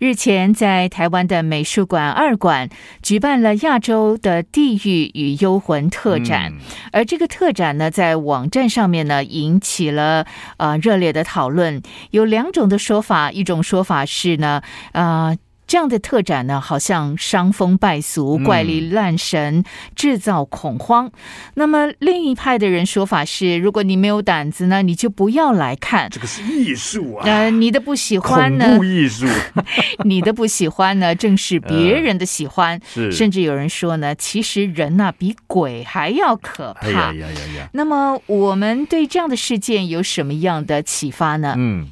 日前，在台湾的美术馆二馆举办了亚洲的地狱与幽魂特展，而这个特展呢，在网站上面呢，引起了呃热烈的讨论。有两种的说法，一种说法是呢，啊。这样的特展呢，好像伤风败俗、怪力乱神，制造恐慌。那么另一派的人说法是，如果你没有胆子呢，你就不要来看。这个是艺术啊！呃，你的不喜欢呢？你的不喜欢呢，正是别人的喜欢。是，甚至有人说呢，其实人呐比鬼还要可怕。呀呀呀呀！那么我们对这样的事件有什么样的启发呢？嗯。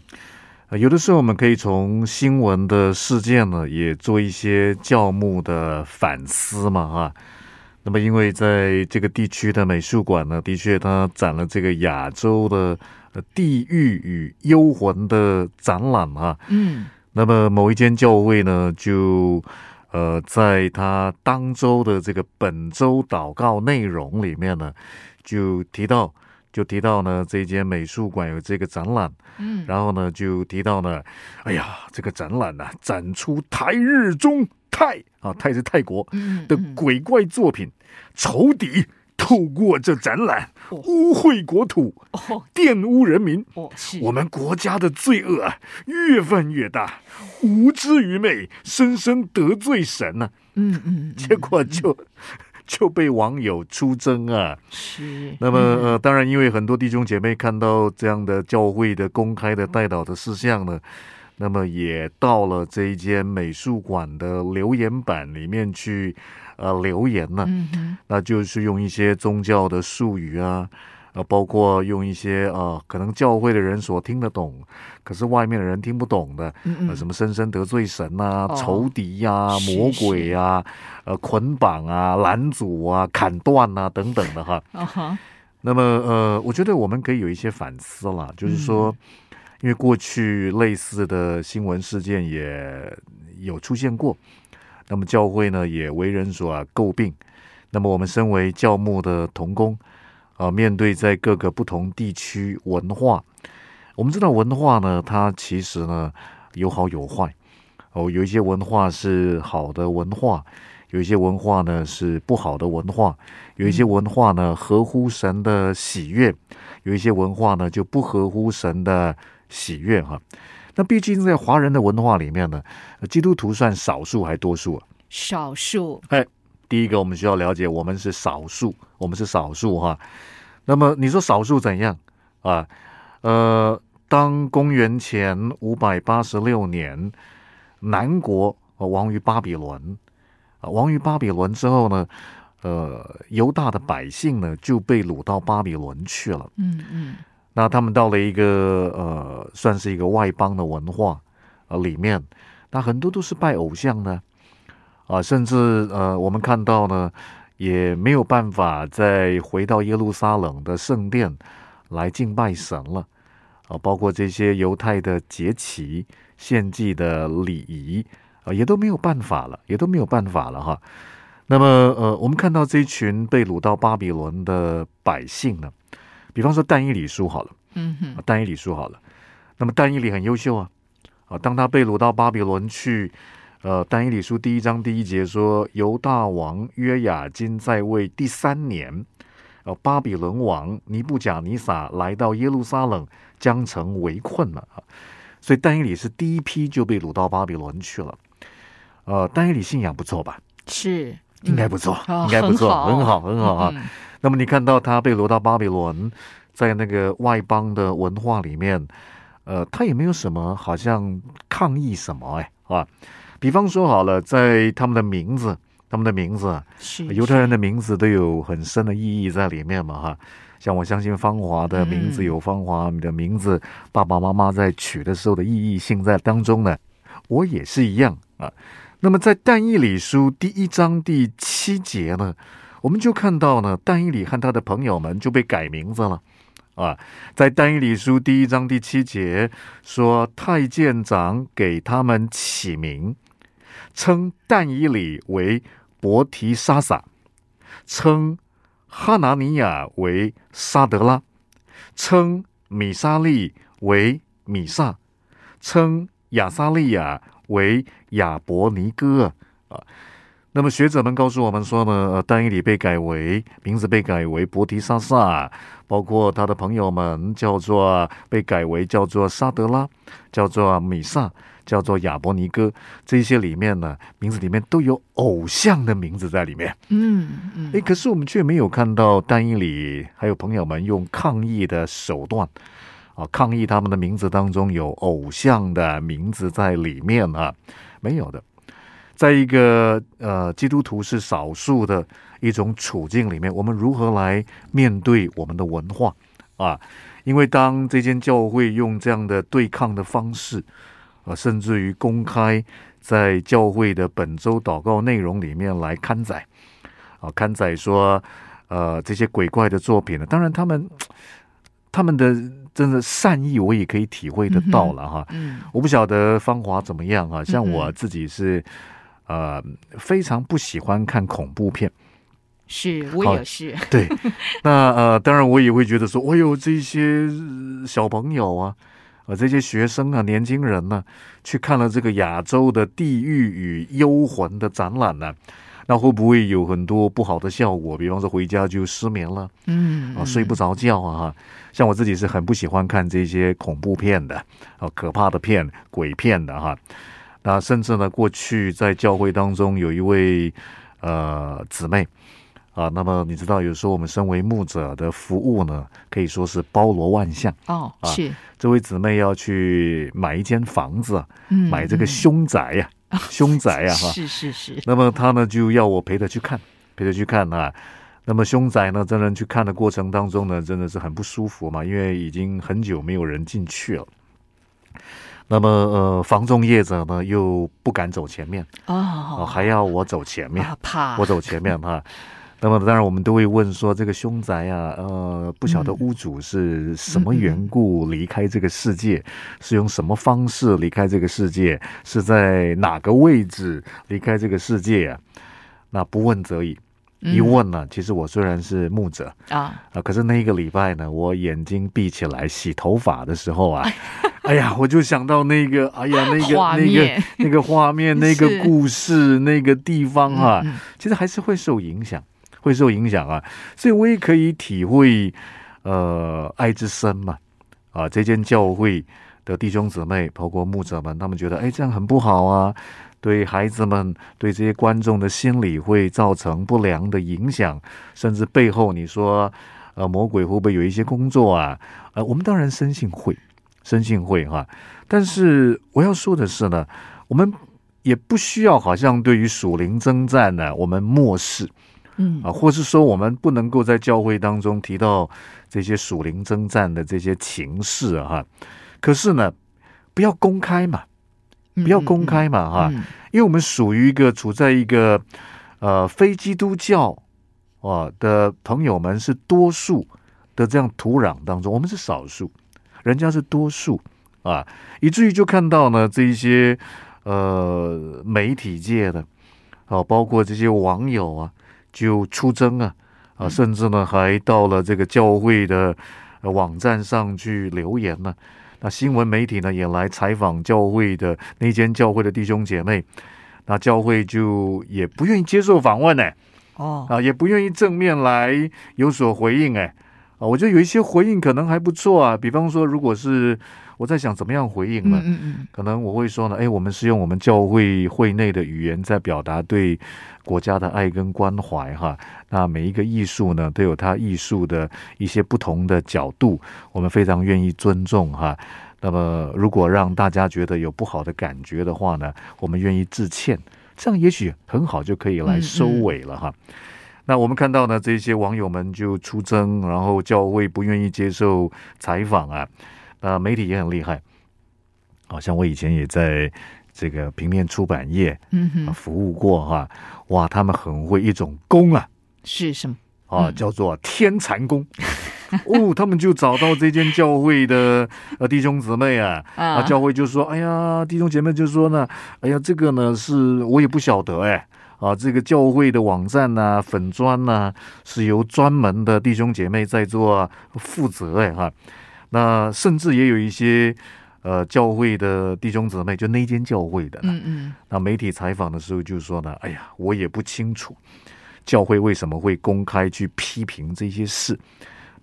有的时候我们可以从新闻的事件呢，也做一些教牧的反思嘛，哈。那么，因为在这个地区的美术馆呢，的确它展了这个亚洲的地狱与幽魂的展览啊。嗯。那么，某一间教会呢，就呃，在他当周的这个本周祷告内容里面呢，就提到。就提到呢，这间美术馆有这个展览，嗯，然后呢，就提到呢，哎呀，这个展览呢，展出台日中泰啊，泰是泰国的鬼怪作品，仇敌透过这展览污秽国土，玷污人民，我们国家的罪恶啊越犯越大，无知愚昧，深深得罪神呢，嗯嗯，结果就。就被网友出征啊！是。那么呃，当然，因为很多弟兄姐妹看到这样的教会的公开的带导的事项呢，那么也到了这一间美术馆的留言板里面去呃留言呢。嗯那就是用一些宗教的术语啊。啊，包括用一些呃，可能教会的人所听得懂，可是外面的人听不懂的，呃，什么深深得罪神啊、仇敌呀、魔鬼啊、呃捆绑啊、拦阻啊、砍断啊等等的哈。那么呃，我觉得我们可以有一些反思了，就是说，因为过去类似的新闻事件也有出现过，那么教会呢也为人所诟病，那么我们身为教牧的童工。啊，面对在各个不同地区文化，我们知道文化呢，它其实呢有好有坏。哦，有一些文化是好的文化，有一些文化呢是不好的文化，有一些文化呢合乎神的喜悦，有一些文化呢就不合乎神的喜悦哈。那毕竟在华人的文化里面呢，基督徒算少数还多数啊？少数。哎。第一个，我们需要了解，我们是少数，我们是少数哈。那么你说少数怎样啊？呃，当公元前五百八十六年，南国亡于巴比伦啊，亡于巴比伦之后呢，呃，犹大的百姓呢就被掳到巴比伦去了。嗯嗯。那他们到了一个呃，算是一个外邦的文化呃里面，那很多都是拜偶像的。啊，甚至呃，我们看到呢，也没有办法再回到耶路撒冷的圣殿来敬拜神了。啊，包括这些犹太的节期、献祭的礼仪啊，也都没有办法了，也都没有办法了哈。那么呃，我们看到这群被掳到巴比伦的百姓呢，比方说但以理书好了，嗯哼，但以理书好了。那么但以理很优秀啊，啊，当他被掳到巴比伦去。呃，但以理书第一章第一节说，犹大王约雅金在位第三年，呃，巴比伦王尼布甲尼撒来到耶路撒冷，将城围困了啊。所以但以理是第一批就被掳到巴比伦去了。呃，但以理信仰不错吧？是，应该不错，应该不错，很好，很好啊。那么你看到他被掳到巴比伦，在那个外邦的文化里面，呃，他也没有什么好像抗议什么哎啊。比方说好了，在他们的名字，他们的名字，是犹太人的名字都有很深的意义在里面嘛，哈。像我相信芳华的名字有芳华的名字，爸爸妈妈在取的时候的意义性在当中呢。我也是一样啊。那么在但以理书第一章第七节呢，我们就看到呢，但以理和他的朋友们就被改名字了啊，在但以理书第一章第七节说，太监长给他们起名，称但以理为伯提沙撒，称哈拿尼亚为沙德拉，称米沙利为米萨，称亚撒利亚为亚伯尼哥。啊。那么学者们告诉我们说呢，呃，但以理被改为名字被改为伯提沙撒，包括他的朋友们叫做被改为叫做沙德拉，叫做米萨，叫做亚伯尼哥，这些里面呢，名字里面都有偶像的名字在里面。嗯嗯，哎，可是我们却没有看到但以理还有朋友们用抗议的手段啊，抗议他们的名字当中有偶像的名字在里面啊，没有的。在一个呃基督徒是少数的一种处境里面，我们如何来面对我们的文化啊？因为当这间教会用这样的对抗的方式，啊，甚至于公开在教会的本周祷告内容里面来刊载啊，刊载说呃这些鬼怪的作品呢，当然他们他们的真的善意我也可以体会得到了哈。嗯，我不晓得芳华怎么样啊？像我自己是。呃，非常不喜欢看恐怖片，是我也是。对，那呃，当然我也会觉得说，哎呦，这些小朋友啊，呃，这些学生啊，年轻人呢，去看了这个亚洲的地狱与幽魂的展览呢，那会不会有很多不好的效果？比方说回家就失眠了，嗯，啊，睡不着觉啊，像我自己是很不喜欢看这些恐怖片的，啊，可怕的片、鬼片的哈。那甚至呢，过去在教会当中有一位呃姊妹啊，那么你知道，有时候我们身为牧者的服务呢，可以说是包罗万象哦。是这位姊妹要去买一间房子，买这个凶宅呀，凶宅呀，哈，是是是。那么她呢就要我陪她去看，陪她去看啊。那么凶宅呢，真人去看的过程当中呢，真的是很不舒服嘛，因为已经很久没有人进去了。那么，呃，房中业者呢又不敢走前面哦，还要我走前面，怕我走前面哈。那么，当然我们都会问说，这个凶宅啊，呃，不晓得屋主是什么缘故离开这个世界，是用什么方式离开这个世界，是在哪个位置离开这个世界啊？那不问则已。一问呢，其实我虽然是牧者啊。啊，可是那一个礼拜呢，我眼睛闭起来洗头发的时候啊，哎呀，我就想到那个，哎呀，那个那个那个画面，那个故事，那个地方哈，其实还是会受影响，会受影响啊。所以我也可以体会，呃，爱之深嘛，啊，这间教会的弟兄姊妹，包括牧者们，他们觉得，哎，这样很不好啊。对孩子们，对这些观众的心理会造成不良的影响，甚至背后你说，呃，魔鬼会不会有一些工作啊？呃，我们当然深信会，深信会哈。但是我要说的是呢，我们也不需要好像对于属灵征战呢，我们漠视，嗯啊，或是说我们不能够在教会当中提到这些属灵征战的这些情势哈。可是呢，不要公开嘛。不要公开嘛，哈，因为我们属于一个处在一个呃非基督教啊的朋友们是多数的这样土壤当中，我们是少数，人家是多数啊，以至于就看到呢这一些呃媒体界的啊，包括这些网友啊，就出征啊啊，甚至呢还到了这个教会的网站上去留言呢。那新闻媒体呢也来采访教会的那间教会的弟兄姐妹，那教会就也不愿意接受访问呢，哦，啊，也不愿意正面来有所回应哎，啊，我觉得有一些回应可能还不错啊，比方说如果是。我在想怎么样回应呢？嗯嗯可能我会说呢，哎，我们是用我们教会会内的语言在表达对国家的爱跟关怀哈。那每一个艺术呢，都有它艺术的一些不同的角度，我们非常愿意尊重哈。那么，如果让大家觉得有不好的感觉的话呢，我们愿意致歉，这样也许很好就可以来收尾了哈。那我们看到呢，这些网友们就出征，然后教会不愿意接受采访啊。那媒体也很厉害，好像我以前也在这个平面出版业服务过哈，哇，他们很会一种功啊，是什么？啊？叫做天蚕功。哦，他们就找到这间教会的呃弟兄姊妹啊，啊，教会就说，哎呀，弟兄姐妹就说呢，哎呀，这个呢是我也不晓得哎，啊，这个教会的网站呐、粉砖呐，是由专门的弟兄姐妹在做负责哎哈，那甚至也有一些。呃，教会的弟兄姊妹，就那间教会的，嗯嗯，那媒体采访的时候就说呢，哎呀，我也不清楚教会为什么会公开去批评这些事，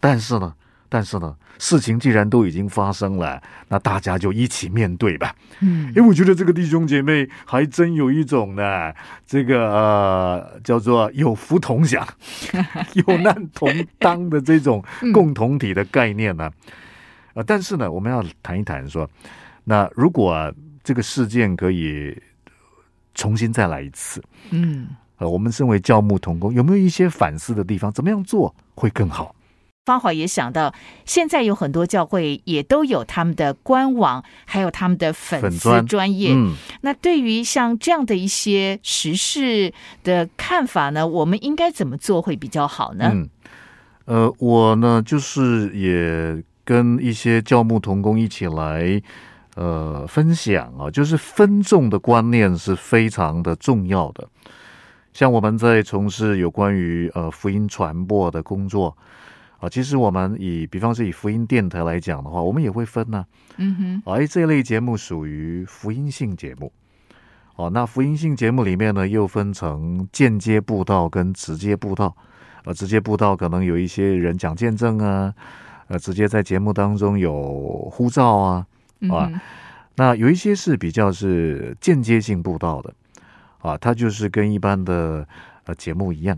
但是呢，但是呢，事情既然都已经发生了，那大家就一起面对吧，嗯，因为我觉得这个弟兄姐妹还真有一种呢，这个呃叫做有福同享、有难同当的这种共同体的概念呢。啊，但是呢，我们要谈一谈说，那如果这个事件可以重新再来一次，嗯，呃，我们身为教牧同工，有没有一些反思的地方？怎么样做会更好？方华也想到，现在有很多教会也都有他们的官网，还有他们的粉丝专业。嗯，那对于像这样的一些时事的看法呢，我们应该怎么做会比较好呢？嗯，呃，我呢就是也。跟一些教牧同工一起来，呃，分享啊，就是分众的观念是非常的重要的。像我们在从事有关于呃福音传播的工作啊，其实我们以比方是以福音电台来讲的话，我们也会分呢。嗯哼，哎，这类节目属于福音性节目。哦，那福音性节目里面呢，又分成间接布道跟直接布道。呃，直接布道可能有一些人讲见证啊。呃，直接在节目当中有呼召啊，啊，那有一些是比较是间接性布道的，啊，它就是跟一般的呃节目一样，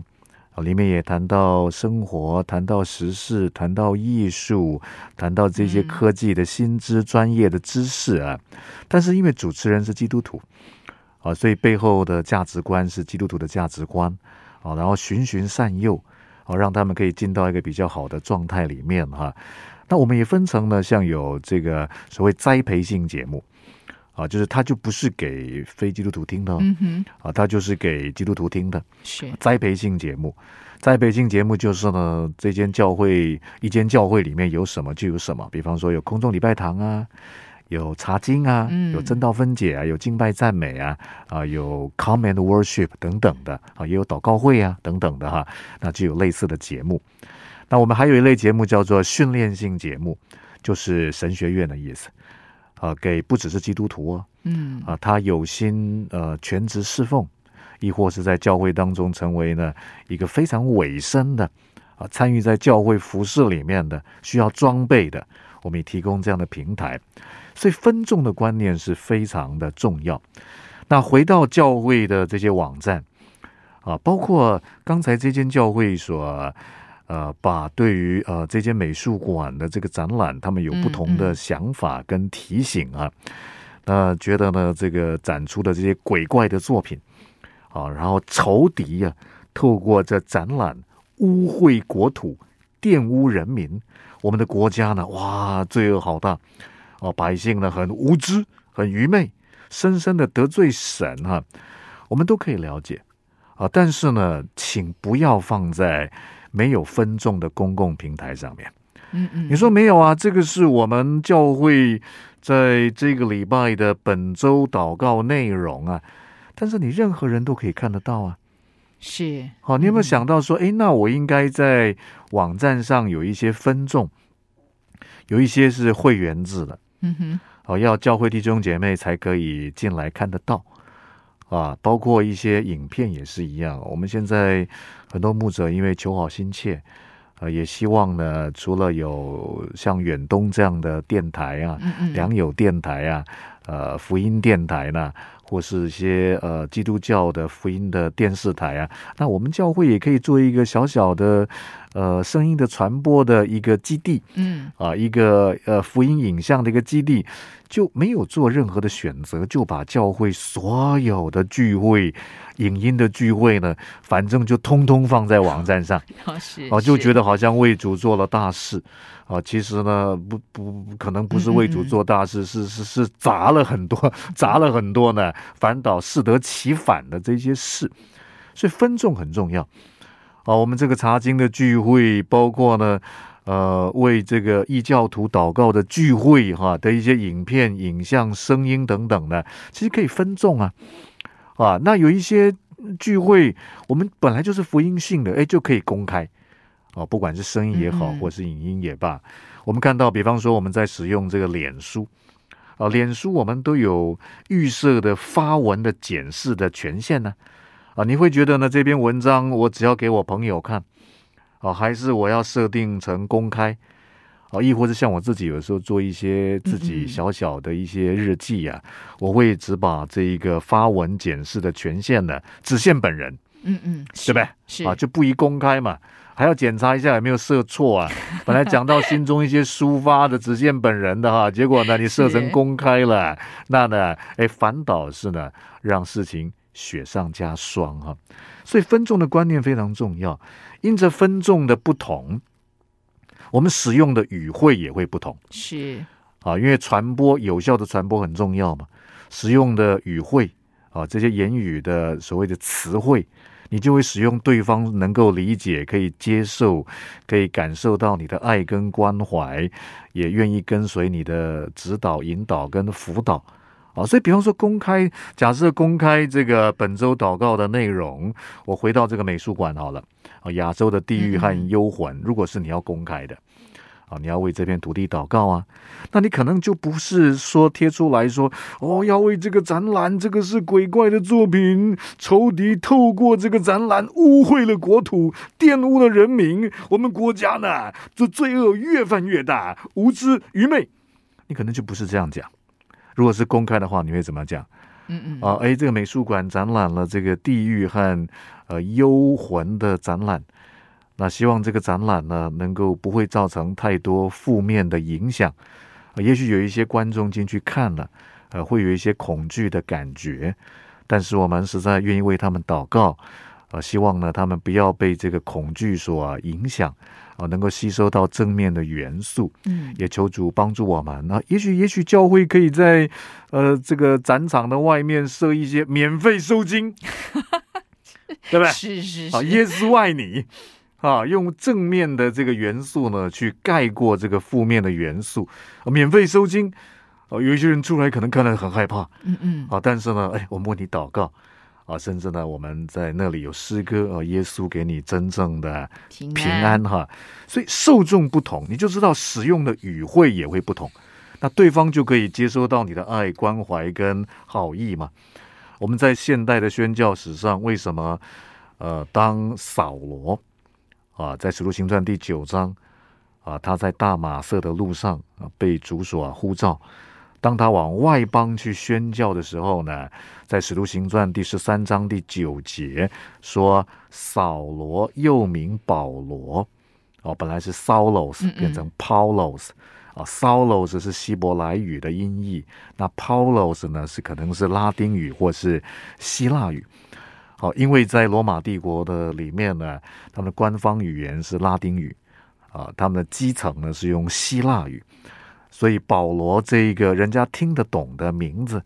啊，里面也谈到生活，谈到时事，谈到艺术，谈到这些科技的新知、专业的知识啊，但是因为主持人是基督徒，啊，所以背后的价值观是基督徒的价值观，啊，然后循循善诱。哦，让他们可以进到一个比较好的状态里面哈。那我们也分成了，像有这个所谓栽培性节目啊，就是它就不是给非基督徒听的，嗯哼，啊，它就是给基督徒听的，是栽培性节目。栽培性节目就是呢，这间教会一间教会里面有什么就有什么，比方说有空中礼拜堂啊。有查经啊，有正道分解啊，有敬拜赞美啊，啊，有 comment worship 等等的啊，也有祷告会啊等等的哈，那就有类似的节目。那我们还有一类节目叫做训练性节目，就是神学院的意思啊，给不只是基督徒哦，嗯啊，他有心呃全职侍奉，亦或是在教会当中成为呢一个非常委身的啊，参与在教会服饰里面的需要装备的，我们也提供这样的平台。所以分众的观念是非常的重要。那回到教会的这些网站啊，包括刚才这间教会所呃，把对于呃这间美术馆的这个展览，他们有不同的想法跟提醒啊。那觉得呢，这个展出的这些鬼怪的作品啊，然后仇敌呀，透过这展览污秽国土、玷污人民，我们的国家呢，哇，罪恶好大。哦，百姓呢很无知、很愚昧，深深的得罪神哈，我们都可以了解啊。但是呢，请不要放在没有分众的公共平台上面。嗯嗯，你说没有啊？这个是我们教会在这个礼拜的本周祷告内容啊。但是你任何人都可以看得到啊。是。好，你有没有想到说，哎，那我应该在网站上有一些分众，有一些是会员制的。嗯哼，哦，要教会弟兄姐妹才可以进来看得到，啊，包括一些影片也是一样。我们现在很多牧者因为求好心切，呃，也希望呢，除了有像远东这样的电台啊，良友电台啊，呃，福音电台呢。或是一些呃基督教的福音的电视台啊，那我们教会也可以做一个小小的呃声音的传播的一个基地，嗯。啊一个呃福音影像的一个基地，就没有做任何的选择，就把教会所有的聚会、影音的聚会呢，反正就通通放在网站上，哦，就觉得好像为主做了大事。啊，其实呢，不不可能不是为主做大事，是是是砸了很多，砸了很多呢，反倒适得其反的这些事，所以分众很重要。啊，我们这个查经的聚会，包括呢，呃，为这个异教徒祷告的聚会哈的一些影片、影像、声音等等的，其实可以分众啊，啊，那有一些聚会，我们本来就是福音性的，哎，就可以公开，啊，不管是声音也好，或是影音也罢，我们看到，比方说我们在使用这个脸书，啊，脸书我们都有预设的发文的检视的权限呢，啊，你会觉得呢这篇文章我只要给我朋友看。哦，还是我要设定成公开，哦，亦或是像我自己有时候做一些自己小小的一些日记呀，我会只把这一个发文检视的权限呢，只限本人，嗯嗯，对不对？是啊，就不宜公开嘛，还要检查一下有没有设错啊。本来讲到心中一些抒发的，只见本人的哈，结果呢，你设成公开了，那呢，哎，反倒是呢，让事情雪上加霜哈。所以分众的观念非常重要。因着分众的不同，我们使用的语汇也会不同。是啊，因为传播有效的传播很重要嘛。使用的语汇啊，这些言语的所谓的词汇，你就会使用对方能够理解、可以接受、可以感受到你的爱跟关怀，也愿意跟随你的指导、引导跟辅导。啊，所以比方说公开，假设公开这个本周祷告的内容，我回到这个美术馆好了。啊，亚洲的地狱和幽魂，如果是你要公开的，啊，你要为这片土地祷告啊，那你可能就不是说贴出来说，哦，要为这个展览，这个是鬼怪的作品，仇敌透过这个展览污秽了国土，玷污了人民，我们国家呢，这罪恶越犯越大，无知愚昧，你可能就不是这样讲。如果是公开的话，你会怎么讲？嗯嗯啊，哎，这个美术馆展览了这个地狱和呃幽魂的展览，那希望这个展览呢能够不会造成太多负面的影响。也许有一些观众进去看了，呃，会有一些恐惧的感觉，但是我们实在愿意为他们祷告，呃，希望呢他们不要被这个恐惧所影响。啊，能够吸收到正面的元素，嗯，也求主帮助我们。那也许，也许教会可以在呃这个展场的外面设一些免费收金，对不对？是是是。啊，耶稣爱你啊，用正面的这个元素呢，去盖过这个负面的元素。啊免费收金，啊，有一些人出来可能看了很害怕，嗯嗯，啊，但是呢，哎，我们为你祷告。啊，甚至呢，我们在那里有诗歌，啊，耶稣给你真正的平安哈。所以受众不同，你就知道使用的语汇也会不同，那对方就可以接收到你的爱、关怀跟好意嘛。我们在现代的宣教史上，为什么呃，当扫罗啊，在使徒行传第九章啊，他在大马色的路上啊，被主所啊呼召。当他往外邦去宣教的时候呢，在使徒行传第十三章第九节说：“扫罗又名保罗，哦，本来是 Saulos 变成 Paulos，啊，Saulos 是希伯来语的音译，那 Paulos 呢是可能是拉丁语或是希腊语，好，因为在罗马帝国的里面呢，他们的官方语言是拉丁语，啊，他们的基层呢是用希腊语。”所以保罗这一个人家听得懂的名字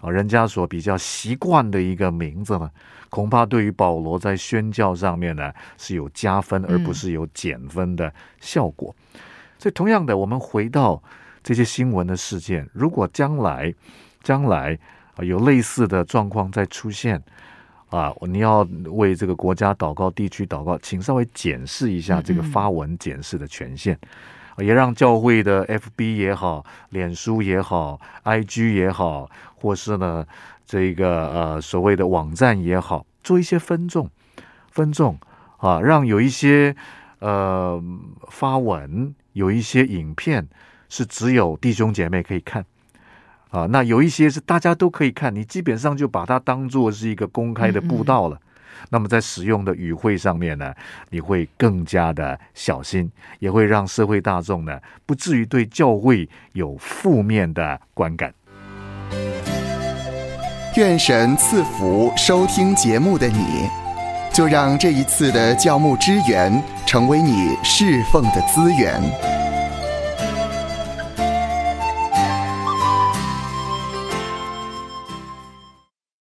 啊，人家所比较习惯的一个名字呢，恐怕对于保罗在宣教上面呢是有加分，而不是有减分的效果。所以同样的，我们回到这些新闻的事件，如果将来将来啊有类似的状况再出现啊，你要为这个国家祷告、地区祷告，请稍微检视一下这个发文检视的权限。也让教会的 FB 也好、脸书也好、IG 也好，或是呢这个呃所谓的网站也好，做一些分众、分众啊，让有一些呃发文、有一些影片是只有弟兄姐妹可以看啊，那有一些是大家都可以看，你基本上就把它当做是一个公开的布道了。那么在使用的语汇上面呢，你会更加的小心，也会让社会大众呢不至于对教会有负面的观感。愿神赐福收听节目的你，就让这一次的教牧支援成为你侍奉的资源。